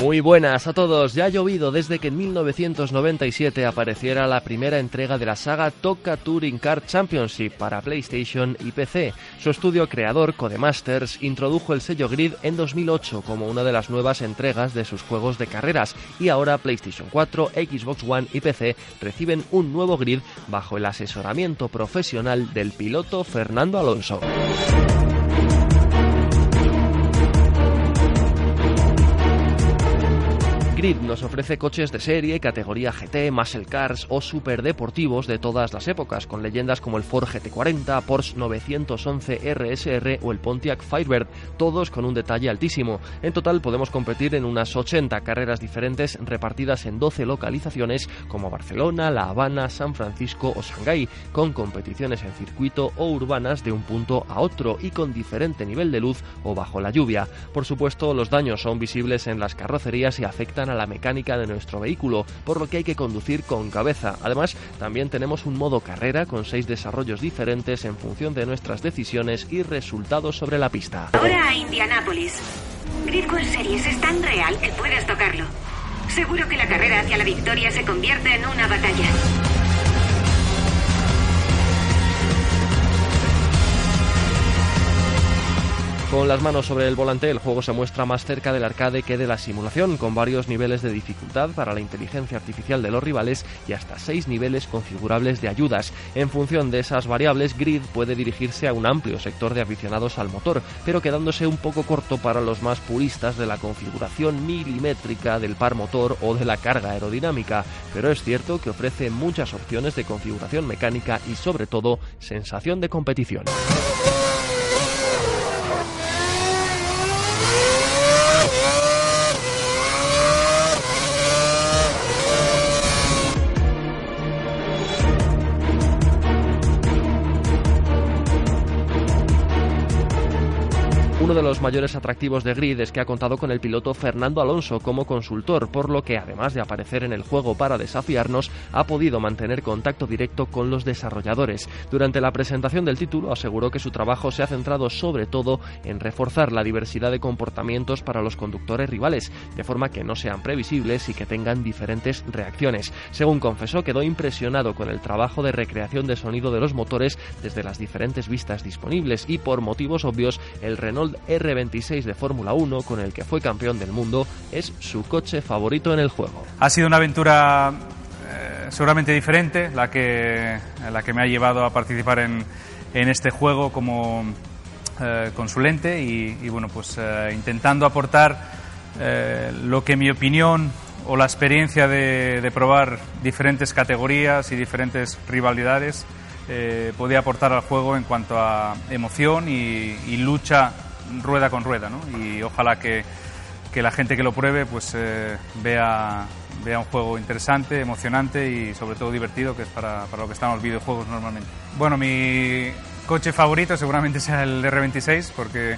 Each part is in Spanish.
Muy buenas a todos. Ya ha llovido desde que en 1997 apareciera la primera entrega de la saga Toca Touring Car Championship para PlayStation y PC. Su estudio creador, Codemasters, introdujo el sello Grid en 2008 como una de las nuevas entregas de sus juegos de carreras y ahora PlayStation 4, Xbox One y PC reciben un nuevo Grid bajo el asesoramiento profesional del piloto Fernando Alonso. Grid nos ofrece coches de serie, categoría GT, muscle cars o super deportivos de todas las épocas, con leyendas como el Ford GT40, Porsche 911 RSR o el Pontiac Firebird, todos con un detalle altísimo. En total podemos competir en unas 80 carreras diferentes repartidas en 12 localizaciones como Barcelona, La Habana, San Francisco o Shanghái, con competiciones en circuito o urbanas de un punto a otro y con diferente nivel de luz o bajo la lluvia. Por supuesto, los daños son visibles en las carrocerías y afectan a la mecánica de nuestro vehículo, por lo que hay que conducir con cabeza. Además, también tenemos un modo carrera con seis desarrollos diferentes en función de nuestras decisiones y resultados sobre la pista. Ahora a Indianápolis. Grid World Series es tan real que puedes tocarlo. Seguro que la carrera hacia la victoria se convierte en una batalla. Con las manos sobre el volante, el juego se muestra más cerca del arcade que de la simulación, con varios niveles de dificultad para la inteligencia artificial de los rivales y hasta seis niveles configurables de ayudas. En función de esas variables, Grid puede dirigirse a un amplio sector de aficionados al motor, pero quedándose un poco corto para los más puristas de la configuración milimétrica del par motor o de la carga aerodinámica. Pero es cierto que ofrece muchas opciones de configuración mecánica y sobre todo sensación de competición. Uno de los mayores atractivos de Grid es que ha contado con el piloto Fernando Alonso como consultor, por lo que además de aparecer en el juego para desafiarnos, ha podido mantener contacto directo con los desarrolladores. Durante la presentación del título aseguró que su trabajo se ha centrado sobre todo en reforzar la diversidad de comportamientos para los conductores rivales, de forma que no sean previsibles y que tengan diferentes reacciones. Según confesó, quedó impresionado con el trabajo de recreación de sonido de los motores desde las diferentes vistas disponibles y por motivos obvios el Renault R26 de Fórmula 1, con el que fue campeón del mundo, es su coche favorito en el juego. Ha sido una aventura eh, seguramente diferente, la que, la que me ha llevado a participar en, en este juego como eh, consulente y, bueno, pues eh, intentando aportar lo que mi opinión o la experiencia de, probar diferentes categorías y diferentes rivalidades eh, podía aportar al juego en cuanto a emoción y lucha rueda con rueda, ¿no? Y ojalá que, que la gente que lo pruebe pues eh, vea, vea un juego interesante, emocionante y sobre todo divertido, que es para, para lo que están los videojuegos normalmente. Bueno, mi coche favorito seguramente sea el R26 porque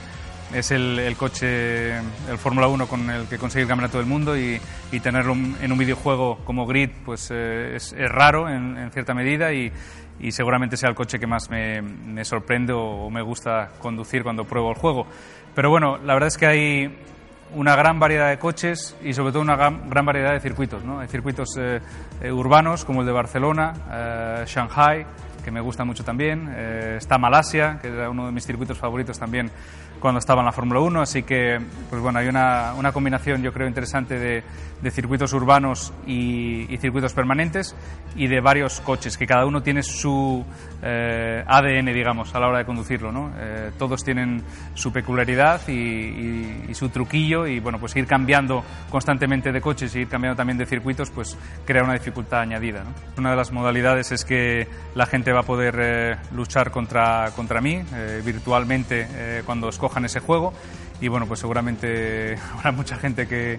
es el, el coche, el Fórmula 1 con el que conseguí el campeonato del mundo y, y tenerlo en un videojuego como Grid pues eh, es, raro en, cierta medida y, seguramente sea el coche que más me, me, sorprende o me gusta conducir cuando pruebo el juego. Pero bueno, la verdad es que hay una gran variedad de coches y sobre todo una gran, gran variedad de circuitos. ¿no? Hay circuitos eh, eh, urbanos como el de Barcelona, eh, Shanghai, que me gusta mucho también. Eh, está Malasia, que era uno de mis circuitos favoritos también cuando estaba en la Fórmula 1, así que pues bueno, hay una, una combinación yo creo interesante de, de circuitos urbanos y, y, circuitos permanentes y de varios coches, que cada uno tiene su eh, ADN, digamos, a la hora de conducirlo. ¿no? Eh, todos tienen su peculiaridad y, y, y, su truquillo y bueno, pues ir cambiando constantemente de coches y ir cambiando también de circuitos, pues crea una dificultad añadida. ¿no? Una de las modalidades es que la gente va a poder eh, luchar contra, contra mí eh, virtualmente eh, cuando escojan ese juego. Y bueno, pues seguramente habrá mucha gente que,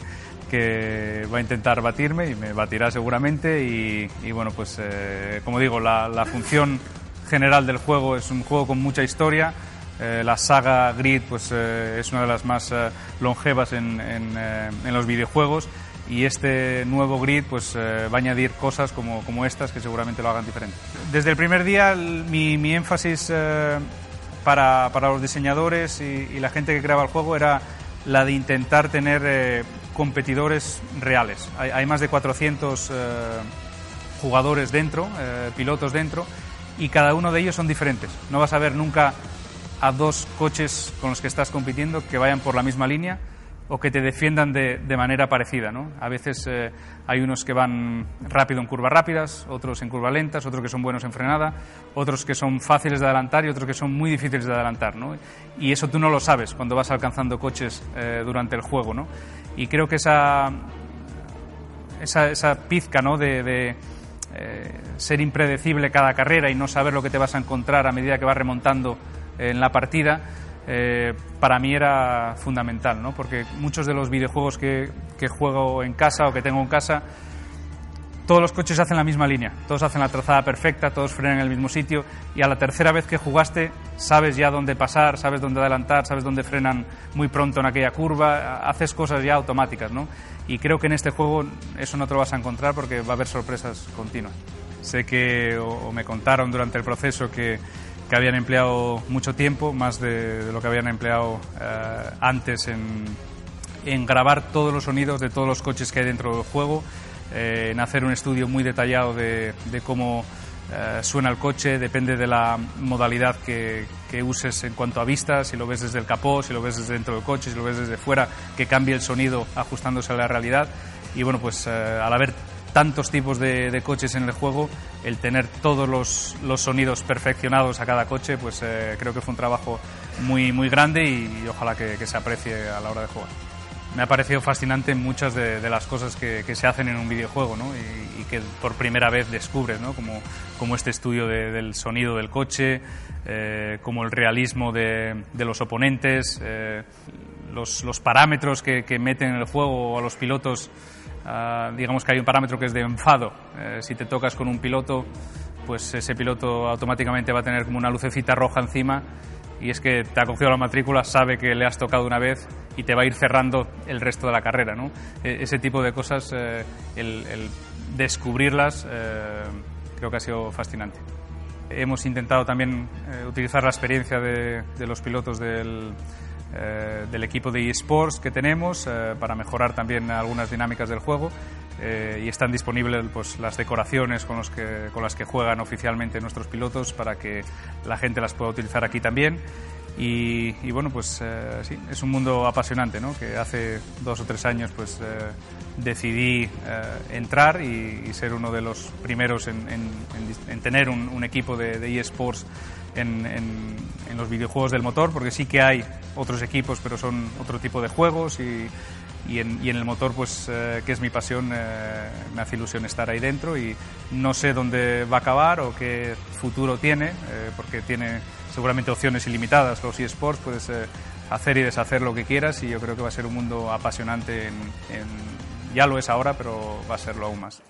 que va a intentar batirme y me batirá seguramente. Y, y bueno, pues eh, como digo, la, la, función general del juego es un juego con mucha historia. Eh, la saga Grid pues, eh, es una de las más longevas en, en, en, los videojuegos y este nuevo Grid pues, va a añadir cosas como, como, estas que seguramente lo hagan diferente. Desde el primer día mi, mi énfasis para, para, los diseñadores y, la gente que creaba el juego era la de intentar tener eh, competidores reales. Hay, más de 400 eh, jugadores dentro, eh, pilotos dentro, y cada uno de ellos son diferentes. No vas a ver nunca a dos coches con los que estás compitiendo que vayan por la misma línea o que te defiendan de, de manera parecida. ¿no? A veces eh, hay unos que van rápido en curvas rápidas, otros en curvas lentas, otros que son buenos en frenada, otros que son fáciles de adelantar y otros que son muy difíciles de adelantar. ¿no? Y eso tú no lo sabes cuando vas alcanzando coches eh, durante el juego. ¿no? Y creo que esa, esa, esa pizca ¿no? de, eh, ser impredecible cada carrera y no saber lo que te vas a encontrar a medida que vas remontando en la partida, eh, para mí era fundamental, ¿no? porque muchos de los videojuegos que, que, juego en casa o que tengo en casa, todos los coches hacen la misma línea, todos hacen la trazada perfecta, todos frenan en el mismo sitio y a la tercera vez que jugaste sabes ya dónde pasar, sabes dónde adelantar, sabes dónde frenan muy pronto en aquella curva, haces cosas ya automáticas. ¿no? Y creo que en este juego eso no te lo vas a encontrar porque va a haber sorpresas continuas. Sé que o, o me contaron durante el proceso que que habían empleado mucho tiempo, más de, de lo que habían empleado eh, antes en, en, grabar todos los sonidos de todos los coches que hay dentro del juego, eh, en hacer un estudio muy detallado de, de cómo eh, suena el coche, depende de la modalidad que, que, uses en cuanto a vista, si lo ves desde el capó, si lo ves desde dentro del coche, si lo ves desde fuera, que cambie el sonido ajustándose a la realidad. Y bueno, pues al haber tantos tipos de, de, coches en el juego, el tener todos los, los sonidos perfeccionados a cada coche, pues eh, creo que fue un trabajo muy, muy grande y, y ojalá que, que, se aprecie a la hora de jugar. Me ha parecido fascinante muchas de, de las cosas que, que, se hacen en un videojuego ¿no? y, y, que por primera vez descubres, ¿no? como, como este estudio de, del sonido del coche, eh, como el realismo de, los oponentes, eh, los, los, parámetros que, que meten en el juego a los pilotos Uh, digamos que hay un parámetro que es de enfado. Eh, si te tocas con un piloto, pues ese piloto automáticamente va a tener como una lucecita roja encima y es que te ha cogido la matrícula, sabe que le has tocado una vez y te va a ir cerrando el resto de la carrera. ¿no? E ese tipo de cosas, eh, el, el, descubrirlas, eh, creo que ha sido fascinante. Hemos intentado también eh, utilizar la experiencia de, de los pilotos del, eh, del equipo de eSports que tenemos eh, para mejorar también algunas dinámicas del juego eh, y están disponibles pues, las decoraciones con, los que, con las que juegan oficialmente nuestros pilotos para que la gente las pueda utilizar aquí también. Y, y bueno, pues eh, sí, es un mundo apasionante, ¿no? Que hace dos o tres años pues eh, decidí eh, entrar y, y, ser uno de los primeros en, en, en, en tener un, un, equipo de, de eSports en, en, en, los videojuegos del motor, porque sí que hay otros equipos, pero son otro tipo de juegos y, y, en, y en el motor, pues eh, que es mi pasión, eh, me hace ilusión estar ahí dentro y no sé dónde va a acabar o qué futuro tiene, eh, porque tiene seguramente opciones ilimitadas los eSports, puedes eh, hacer y deshacer lo que quieras y yo creo que va a ser un mundo apasionante, en, ya lo es ahora, pero va a serlo aún más.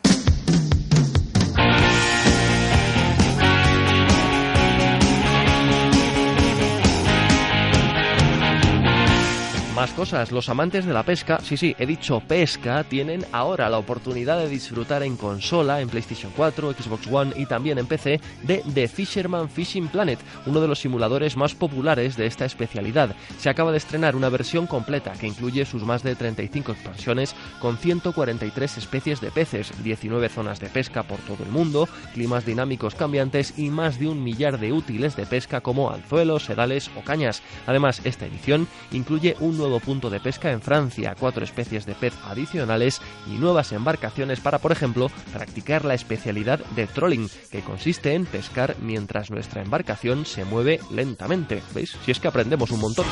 Más cosas, los amantes de la pesca, sí, sí, he dicho pesca, tienen ahora la oportunidad de disfrutar en consola, en PlayStation 4, Xbox One y también en PC de The Fisherman Fishing Planet, uno de los simuladores más populares de esta especialidad. Se acaba de estrenar una versión completa que incluye sus más de 35 expansiones con 143 especies de peces, 19 zonas de pesca por todo el mundo, climas dinámicos cambiantes y más de un millar de útiles de pesca como anzuelos, sedales o cañas. Además, esta edición incluye un nuevo punto de pesca en Francia, cuatro especies de pez adicionales y nuevas embarcaciones para, por ejemplo, practicar la especialidad de trolling, que consiste en pescar mientras nuestra embarcación se mueve lentamente. ¿Veis? Si es que aprendemos un montón.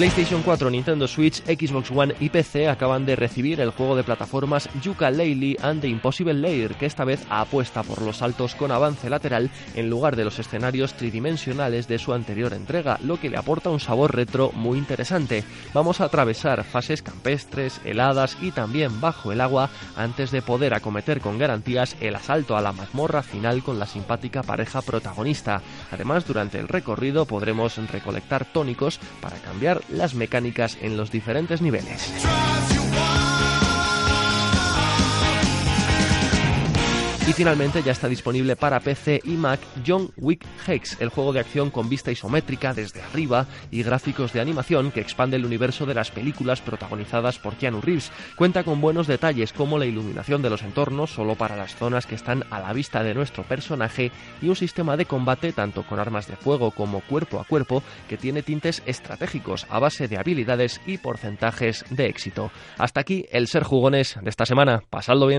PlayStation 4, Nintendo Switch, Xbox One y PC acaban de recibir el juego de plataformas Yooka-Laylee and the Impossible Lair, que esta vez apuesta por los saltos con avance lateral en lugar de los escenarios tridimensionales de su anterior entrega, lo que le aporta un sabor retro muy interesante. Vamos a atravesar fases campestres, heladas y también bajo el agua antes de poder acometer con garantías el asalto a la mazmorra final con la simpática pareja protagonista. Además, durante el recorrido podremos recolectar tónicos para cambiar las mecánicas en los diferentes niveles. Y finalmente ya está disponible para PC y Mac John Wick Hex, el juego de acción con vista isométrica desde arriba y gráficos de animación que expande el universo de las películas protagonizadas por Keanu Reeves. Cuenta con buenos detalles como la iluminación de los entornos solo para las zonas que están a la vista de nuestro personaje y un sistema de combate tanto con armas de fuego como cuerpo a cuerpo que tiene tintes estratégicos a base de habilidades y porcentajes de éxito. Hasta aquí el ser jugones de esta semana. Pasadlo bien.